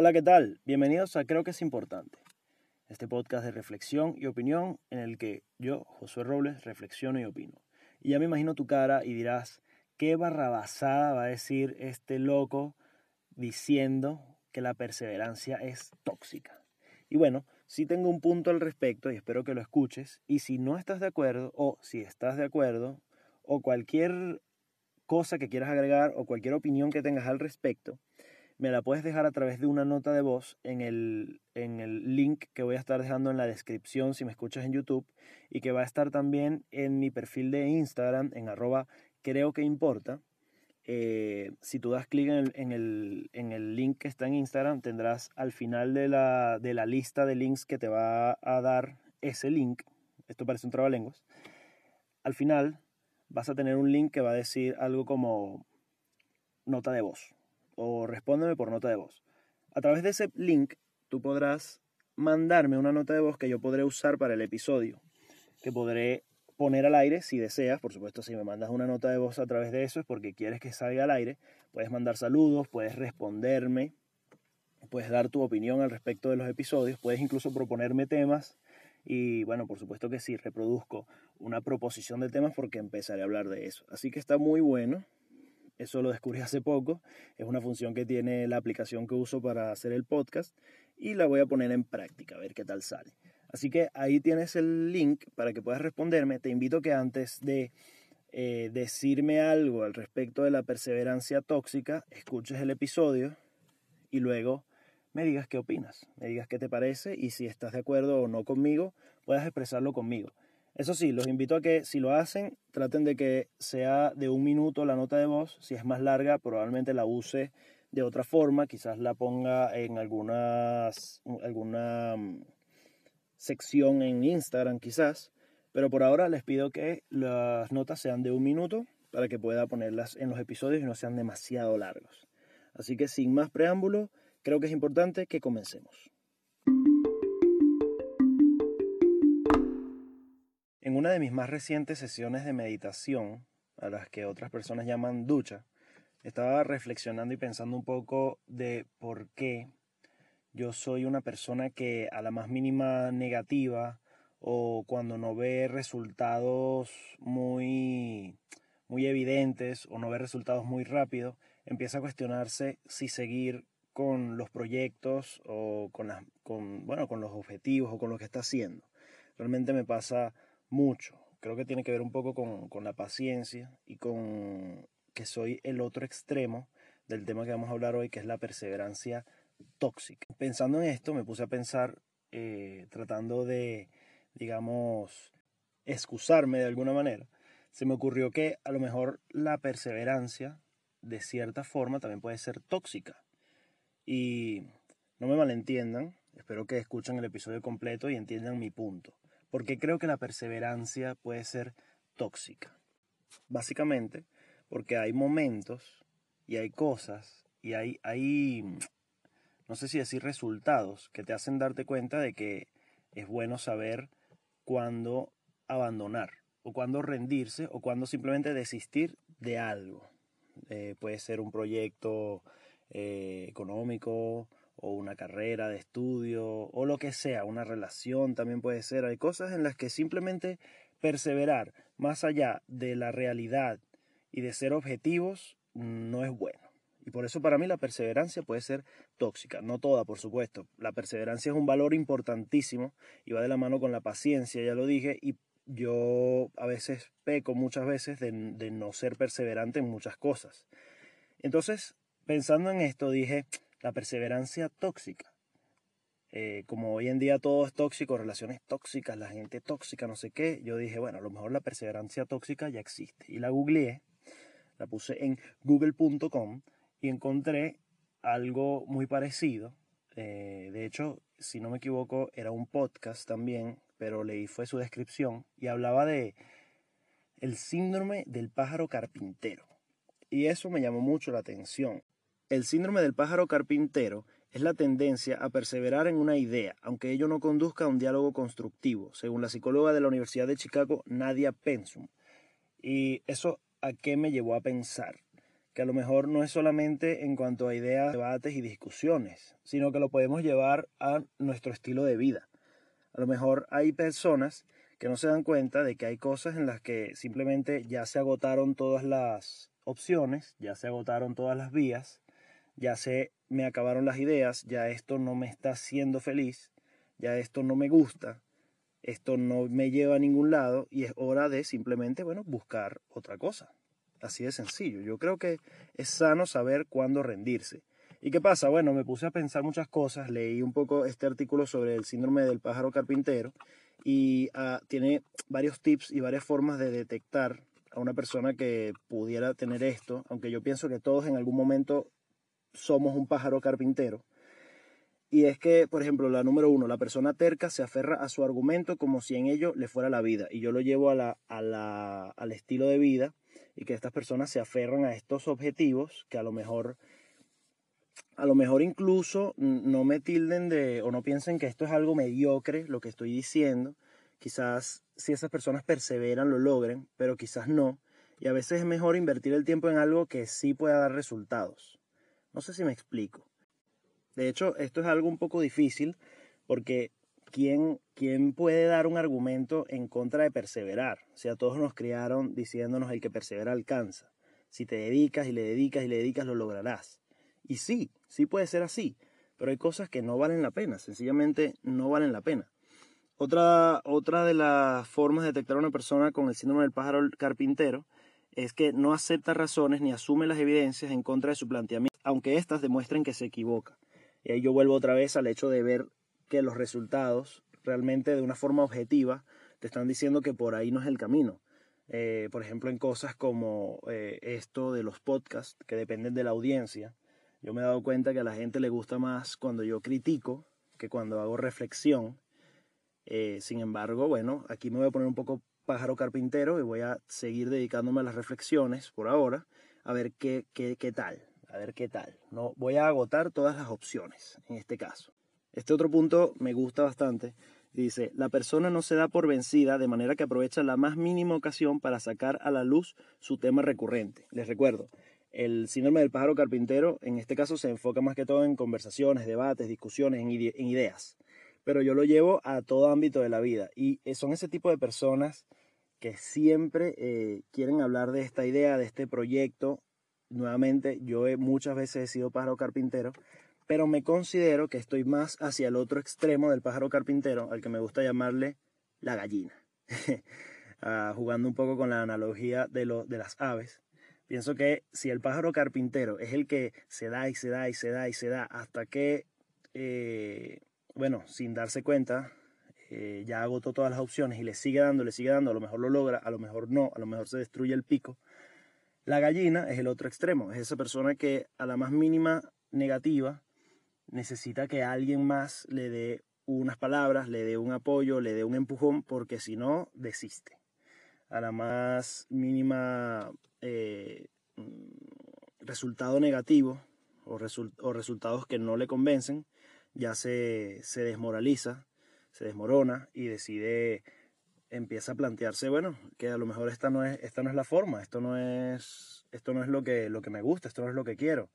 Hola, ¿qué tal? Bienvenidos a Creo que es importante. Este podcast de reflexión y opinión en el que yo, Josué Robles, reflexiono y opino. Y ya me imagino tu cara y dirás, ¿qué barrabasada va a decir este loco diciendo que la perseverancia es tóxica? Y bueno, sí tengo un punto al respecto y espero que lo escuches. Y si no estás de acuerdo, o si estás de acuerdo, o cualquier cosa que quieras agregar, o cualquier opinión que tengas al respecto, me la puedes dejar a través de una nota de voz en el, en el link que voy a estar dejando en la descripción si me escuchas en YouTube y que va a estar también en mi perfil de Instagram en arroba creo que importa. Eh, si tú das clic en el, en, el, link que está en Instagram, tendrás al final de la, de la lista de links que te va a dar ese link. Esto parece un trabalenguas. Al final vas a tener un link que va a decir algo como nota de voz o respóndeme por nota de voz. A través de ese link tú podrás mandarme una nota de voz que yo podré usar para el episodio, que podré poner al aire si deseas. Por supuesto, si me mandas una nota de voz a través de eso es porque quieres que salga al aire. Puedes mandar saludos, puedes responderme, puedes dar tu opinión al respecto de los episodios, puedes incluso proponerme temas. Y bueno, por supuesto que sí, reproduzco una proposición de temas porque empezaré a hablar de eso. Así que está muy bueno. Eso lo descubrí hace poco. Es una función que tiene la aplicación que uso para hacer el podcast y la voy a poner en práctica, a ver qué tal sale. Así que ahí tienes el link para que puedas responderme. Te invito que antes de eh, decirme algo al respecto de la perseverancia tóxica, escuches el episodio y luego me digas qué opinas, me digas qué te parece y si estás de acuerdo o no conmigo, puedas expresarlo conmigo. Eso sí, los invito a que si lo hacen, traten de que sea de un minuto la nota de voz. Si es más larga, probablemente la use de otra forma. Quizás la ponga en algunas, alguna mm, sección en Instagram, quizás. Pero por ahora les pido que las notas sean de un minuto para que pueda ponerlas en los episodios y no sean demasiado largos. Así que sin más preámbulo, creo que es importante que comencemos. En una de mis más recientes sesiones de meditación, a las que otras personas llaman ducha, estaba reflexionando y pensando un poco de por qué yo soy una persona que a la más mínima negativa o cuando no ve resultados muy, muy evidentes o no ve resultados muy rápido, empieza a cuestionarse si seguir con los proyectos o con, las, bueno, con los objetivos o con lo que está haciendo. Realmente me pasa mucho. Creo que tiene que ver un poco con, la paciencia y con que soy el otro extremo del tema que vamos a hablar hoy, que es la perseverancia tóxica. Pensando en esto, me puse a pensar, eh, tratando de, digamos, excusarme de alguna manera, se me ocurrió que a lo mejor la perseverancia, de cierta forma, también puede ser tóxica. Y no me malentiendan, espero que escuchen el episodio completo y entiendan mi punto porque creo que la perseverancia puede ser tóxica. Básicamente porque hay momentos y hay cosas y hay, no sé si decir resultados que te hacen darte cuenta de que es bueno saber cuándo abandonar o cuándo rendirse o cuándo simplemente desistir de algo. Eh, puede ser un proyecto eh, económico, o una carrera de estudio o lo que sea, una relación también puede ser. Hay cosas en las que simplemente perseverar más allá de la realidad y de ser objetivos no es bueno. Y por eso para mí la perseverancia puede ser tóxica, no toda, por supuesto. La perseverancia es un valor importantísimo y va de la mano con la paciencia, ya lo dije, y yo a veces peco muchas veces de, de no ser perseverante en muchas cosas. Entonces, pensando en esto, dije, la perseverancia tóxica. Eh, como hoy en día todo es tóxico, relaciones tóxicas, la gente tóxica, no sé qué, yo dije, bueno, a lo mejor la perseverancia tóxica ya existe. Y la googleé, la puse en google.com y encontré algo muy parecido. Eh, de hecho, si no me equivoco, era un podcast también, pero leí fue su descripción y hablaba de el síndrome del pájaro carpintero. Y eso me llamó mucho la atención. El síndrome del pájaro carpintero es la tendencia a perseverar en una idea, aunque ello no conduzca a un diálogo constructivo, según la psicóloga de la Universidad de Chicago, Nadia Pensum. ¿Y eso a qué me llevó a pensar? que a lo mejor no es solamente en cuanto a ideas, debates y discusiones, sino que lo podemos llevar a nuestro estilo de vida. A lo mejor hay personas que no se dan cuenta de que hay cosas en las que simplemente ya se agotaron todas las opciones, ya se agotaron todas las vías, ya se me acabaron las ideas, ya esto no me está haciendo feliz, ya esto no me gusta, esto no me lleva a ningún lado y es hora de simplemente, bueno, buscar otra cosa. Así de sencillo. Yo creo que es sano saber cuándo rendirse. ¿Y qué pasa? Bueno, me puse a pensar muchas cosas, leí un poco este artículo sobre el síndrome del pájaro carpintero y ah, tiene varios tips y varias formas de detectar a una persona que pudiera tener esto, aunque yo pienso que todos en algún momento somos un pájaro carpintero. Y es que, por ejemplo, la número uno, la persona terca se aferra a su argumento como si en ello le fuera la vida. Y yo lo llevo a la, al estilo de vida y que estas personas se aferran a estos objetivos que a lo mejor, a lo mejor incluso no me tilden de o no piensen que esto es algo mediocre, lo que estoy diciendo. Quizás si esas personas perseveran lo logren, pero quizás no. Y a veces es mejor invertir el tiempo en algo que sí pueda dar resultados. No sé si me explico. De hecho, esto es algo un poco difícil porque ¿quién, ¿quién puede dar un argumento en contra de perseverar? O sea, todos nos criaron diciéndonos el que persevera alcanza. Si te dedicas y le dedicas y le dedicas, lo lograrás. Y sí, sí puede ser así, pero hay cosas que no valen la pena, sencillamente no valen la pena. Otra, otra de las formas de detectar a una persona con el síndrome del pájaro carpintero es que no acepta razones ni asume las evidencias en contra de su planteamiento, aunque éstas demuestren que se equivoca. Y ahí yo vuelvo otra vez al hecho de ver que los resultados realmente de una forma objetiva te están diciendo que por ahí no es el camino. Eh, por ejemplo, en cosas como eh, esto de los podcasts que dependen de la audiencia, yo me he dado cuenta que a la gente le gusta más cuando yo critico que cuando hago reflexión. Eh, sin embargo, bueno, aquí me voy a poner un poco pájaro carpintero y voy a seguir dedicándome a las reflexiones por ahora, a ver qué, qué, qué tal, a ver qué tal. No, voy a agotar todas las opciones en este caso. Este otro punto me gusta bastante. Dice, la persona no se da por vencida de manera que aprovecha la más mínima ocasión para sacar a la luz su tema recurrente. Les recuerdo, el síndrome del pájaro carpintero en este caso se enfoca más que todo en conversaciones, debates, discusiones, en, ideas. Pero yo lo llevo a todo ámbito de la vida y eh, son ese tipo de personas que siempre eh, quieren hablar de esta idea, de este proyecto. Nuevamente, yo he, muchas veces he sido pájaro carpintero, pero me considero que estoy más hacia el otro extremo del pájaro carpintero, al que me gusta llamarle la gallina. Ah, jugando un poco con la analogía de, lo, de las aves. Pienso que si el pájaro carpintero es el que se da y se da y se da y se da hasta que, eh, bueno, sin darse cuenta, eh, ya agotó todas las opciones y le sigue dando, le sigue dando, a lo mejor lo logra, a lo mejor no, a lo mejor se destruye el pico. La gallina es el otro extremo, es esa persona que a la más mínima negativa necesita que alguien más le dé unas palabras, le dé un apoyo, le dé un empujón, porque si no, desiste. A la más mínima eh, mm, resultado negativo o, resultados que no le convencen, ya se desmoraliza, se desmorona y decide, empieza a plantearse, bueno, que a lo mejor esta no es, esta no es la forma, esto no es, esto no es lo que, lo que me gusta, esto no es lo que quiero.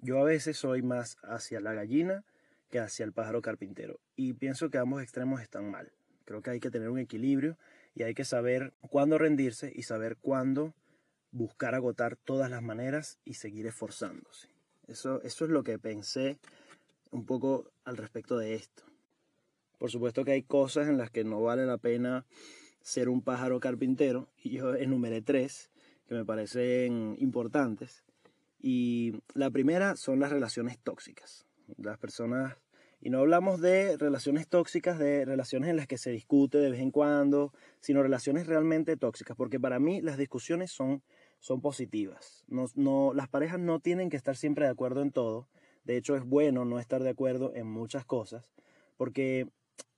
Yo a veces soy más hacia la gallina que hacia el pájaro carpintero y pienso que ambos extremos están mal. Creo que hay que tener un equilibrio y hay que saber cuándo rendirse y saber cuándo buscar agotar todas las maneras y seguir esforzándose. Eso, eso es lo que pensé un poco al respecto de esto. Por supuesto que hay cosas en las que no vale la pena ser un pájaro carpintero y yo enumeré tres que me parecen importantes. Y la primera son las relaciones tóxicas. Las personas, y no hablamos de relaciones tóxicas, de relaciones en las que se discute de vez en cuando, sino relaciones realmente tóxicas, porque para mí las discusiones son, son positivas. No, no, las parejas no tienen que estar siempre de acuerdo en todo. De hecho, es bueno no estar de acuerdo en muchas cosas, porque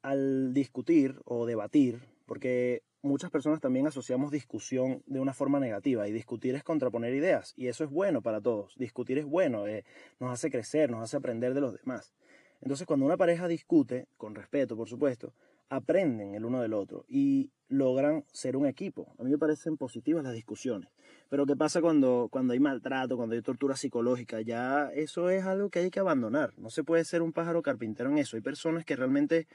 al discutir o debatir, porque muchas personas también asociamos discusión de una forma negativa y discutir es contraponer ideas y eso es bueno para todos. Discutir es bueno, eh, nos hace crecer, nos hace aprender de los demás. Entonces cuando una pareja discute, con respeto por supuesto, aprenden el uno del otro y logran ser un equipo. A mí me parecen positivas las discusiones. Pero ¿qué pasa cuando, cuando hay maltrato, cuando hay tortura psicológica? Ya eso es algo que hay que abandonar. No se puede ser un pájaro carpintero en eso. Hay personas que realmente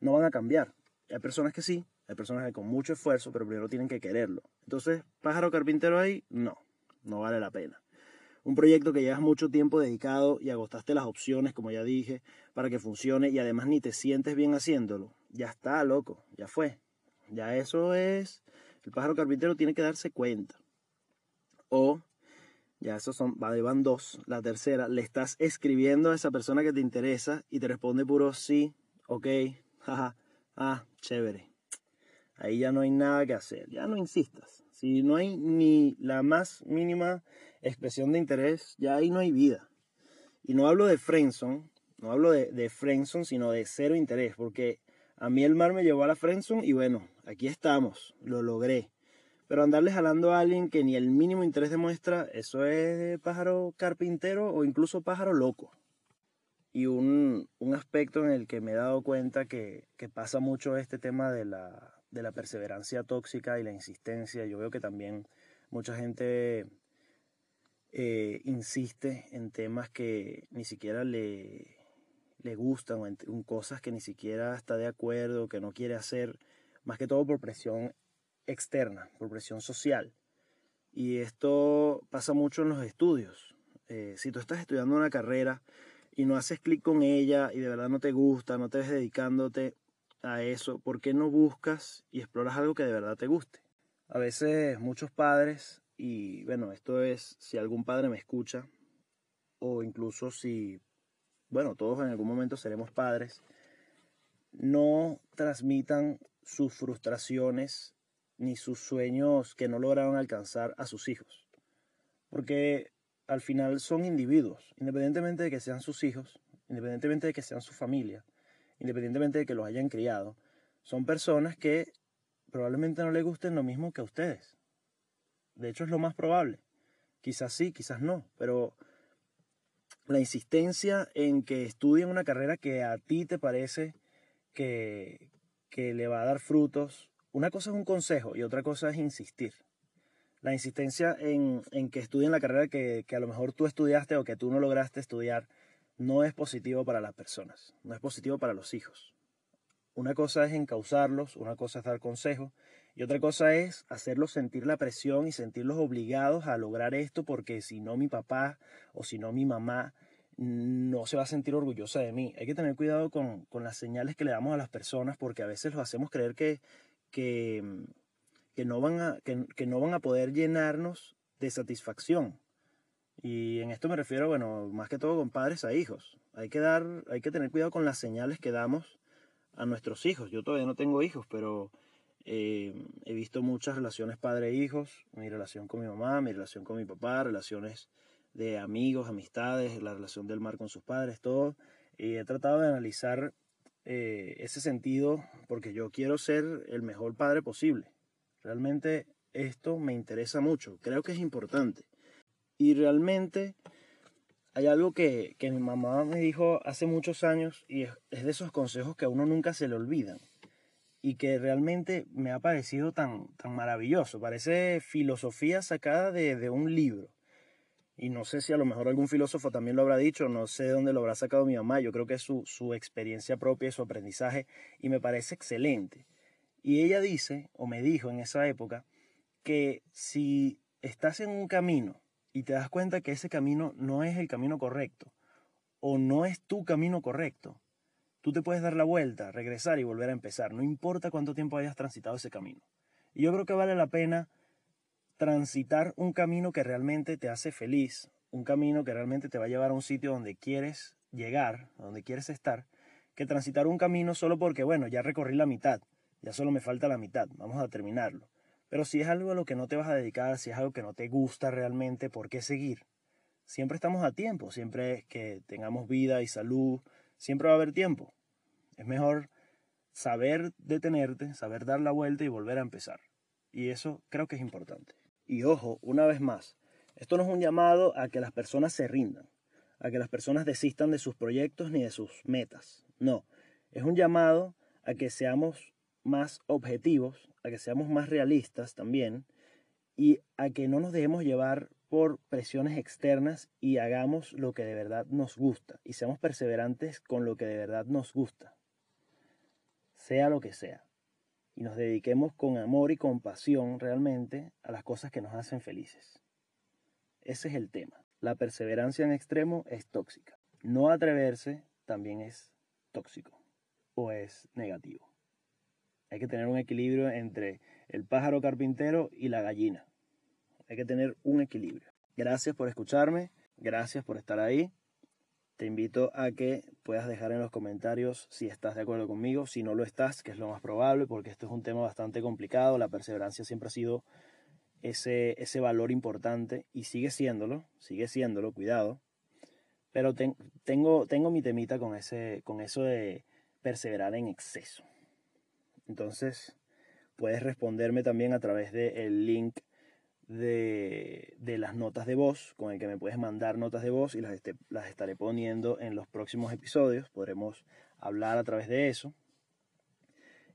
no van a cambiar. Hay personas que sí, hay personas que con mucho esfuerzo, pero primero tienen que quererlo. Entonces, pájaro carpintero ahí, no, no vale la pena. Un proyecto que llevas mucho tiempo dedicado y agotaste las opciones, como ya dije, para que funcione y además ni te sientes bien haciéndolo. Ya está, loco, ya fue. Ya eso es, el pájaro carpintero tiene que darse cuenta. O, ya esos son, van dos. La tercera, le estás escribiendo a esa persona que te interesa y te responde puro sí, ok, ah, chévere. Ahí ya no hay nada que hacer, ya no insistas. Si no hay ni la más mínima expresión de interés, ya ahí no hay vida. Y no hablo de Frenson, no hablo de, de sino de cero interés, porque a mí el mar me llevó a la Frenson y bueno, aquí estamos, lo logré. Pero andarle jalando a alguien que ni el mínimo interés demuestra, eso es pájaro carpintero o incluso pájaro loco. Y un, aspecto en el que me he dado cuenta que, pasa mucho este tema de la, de la perseverancia tóxica y la insistencia. Yo veo que también mucha gente eh, insiste en temas que ni siquiera le, le gustan o en, en, cosas que ni siquiera está de acuerdo, que no quiere hacer, más que todo por presión externa, por presión social. Y esto pasa mucho en los estudios. Eh, si tú estás estudiando una carrera y no haces clic con ella y de verdad no te gusta, no te ves dedicándote a eso, ¿por qué no buscas y exploras algo que de verdad te guste? A veces muchos padres, y bueno, esto es si algún padre me escucha, o incluso si, bueno, todos en algún momento seremos padres, no transmitan sus frustraciones ni sus sueños que no lograron alcanzar a sus hijos. Porque al final son individuos, independientemente de que sean sus hijos, independientemente de que sean su familia, independientemente de que los hayan criado, son personas que probablemente no les gusten lo mismo que a ustedes. De hecho es lo más probable. Quizás sí, quizás no, pero la insistencia en que estudien una carrera que a ti te parece que, que le va a dar frutos una cosa es un consejo y otra cosa es insistir. La insistencia en, que estudien la carrera que, a lo mejor tú estudiaste o que tú no lograste estudiar no es positivo para las personas, no es positivo para los hijos. Una cosa es encauzarlos, una cosa es dar consejo y otra cosa es hacerlos sentir la presión y sentirlos obligados a lograr esto porque si no mi papá o si no mi mamá no se va a sentir orgullosa de mí. Hay que tener cuidado con, con las señales que le damos a las personas porque a veces los hacemos creer que, que, que, no van a, que, no van a poder llenarnos de satisfacción. Y en esto me refiero, bueno, más que todo con padres a hijos. Hay que dar, hay que tener cuidado con las señales que damos a nuestros hijos. Yo todavía no tengo hijos, pero eh, he visto muchas relaciones padre-hijos, mi relación con mi mamá, mi relación con mi papá, relaciones de amigos, amistades, la relación del mar con sus padres, todo. Y he tratado de analizar eh, ese sentido porque yo quiero ser el mejor padre posible. Realmente esto me interesa mucho, creo que es importante. Y realmente hay algo que, que mi mamá me dijo hace muchos años y es, de esos consejos que a uno nunca se le olvidan y que realmente me ha parecido tan, tan maravilloso. Parece filosofía sacada de, de un libro y no sé si a lo mejor algún filósofo también lo habrá dicho, no sé de dónde lo habrá sacado mi mamá, yo creo que es su, su experiencia propia y su aprendizaje, y me parece excelente. Y ella dice, o me dijo en esa época, que si estás en un camino y te das cuenta que ese camino no es el camino correcto, o no es tu camino correcto, tú te puedes dar la vuelta, regresar y volver a empezar, no importa cuánto tiempo hayas transitado ese camino. Y yo creo que vale la pena transitar un camino que realmente te hace feliz, un camino que realmente te va a llevar a un sitio donde quieres llegar, donde quieres estar, que transitar un camino solo porque, bueno, ya recorrí la mitad, ya solo me falta la mitad, vamos a terminarlo. Pero si es algo a lo que no te vas a dedicar, si es algo que no te gusta realmente, ¿por qué seguir? Siempre estamos a tiempo, siempre que tengamos vida y salud, siempre va a haber tiempo. Es mejor saber detenerte, saber dar la vuelta y volver a empezar. Y eso creo que es importante. Y ojo, una vez más, esto no es un llamado a que las personas se rindan, a que las personas desistan de sus proyectos ni de sus metas. No, es un llamado a que seamos más objetivos, a que seamos más realistas también y a que no nos dejemos llevar por presiones externas y hagamos lo que de verdad nos gusta y seamos perseverantes con lo que de verdad nos gusta, sea lo que sea, y nos dediquemos con amor y compasión realmente a las cosas que nos hacen felices. Ese es el tema. La perseverancia en extremo es tóxica. No atreverse también es tóxico o es negativo. Hay que tener un equilibrio entre el pájaro carpintero y la gallina. Hay que tener un equilibrio. Gracias por escucharme, gracias por estar ahí. Te invito a que puedas dejar en los comentarios si estás de acuerdo conmigo, si no lo estás, que es lo más probable, porque esto es un tema bastante complicado. La perseverancia siempre ha sido ese, ese valor importante y sigue siéndolo, sigue siéndolo, cuidado. Pero tengo, tengo mi temita con, ese, con eso de perseverar en exceso. Entonces, puedes responderme también a través del link de, de, las notas de voz, con el que me puedes mandar notas de voz y las, las estaré poniendo en los próximos episodios. Podremos hablar a través de eso.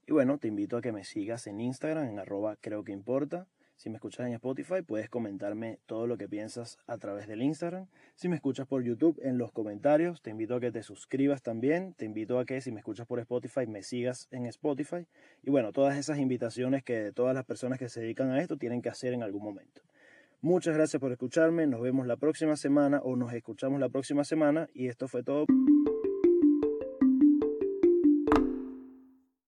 Y bueno, te invito a que me sigas en Instagram, en arroba creo que importa. Si me escuchas en Spotify, puedes comentarme todo lo que piensas a través del Instagram. Si me escuchas por YouTube, en los comentarios, te invito a que te suscribas también. Te invito a que si me escuchas por Spotify, me sigas en Spotify. Y bueno, todas esas invitaciones que todas las personas que se dedican a esto tienen que hacer en algún momento. Muchas gracias por escucharme. Nos vemos la próxima semana o nos escuchamos la próxima semana. Y esto fue todo.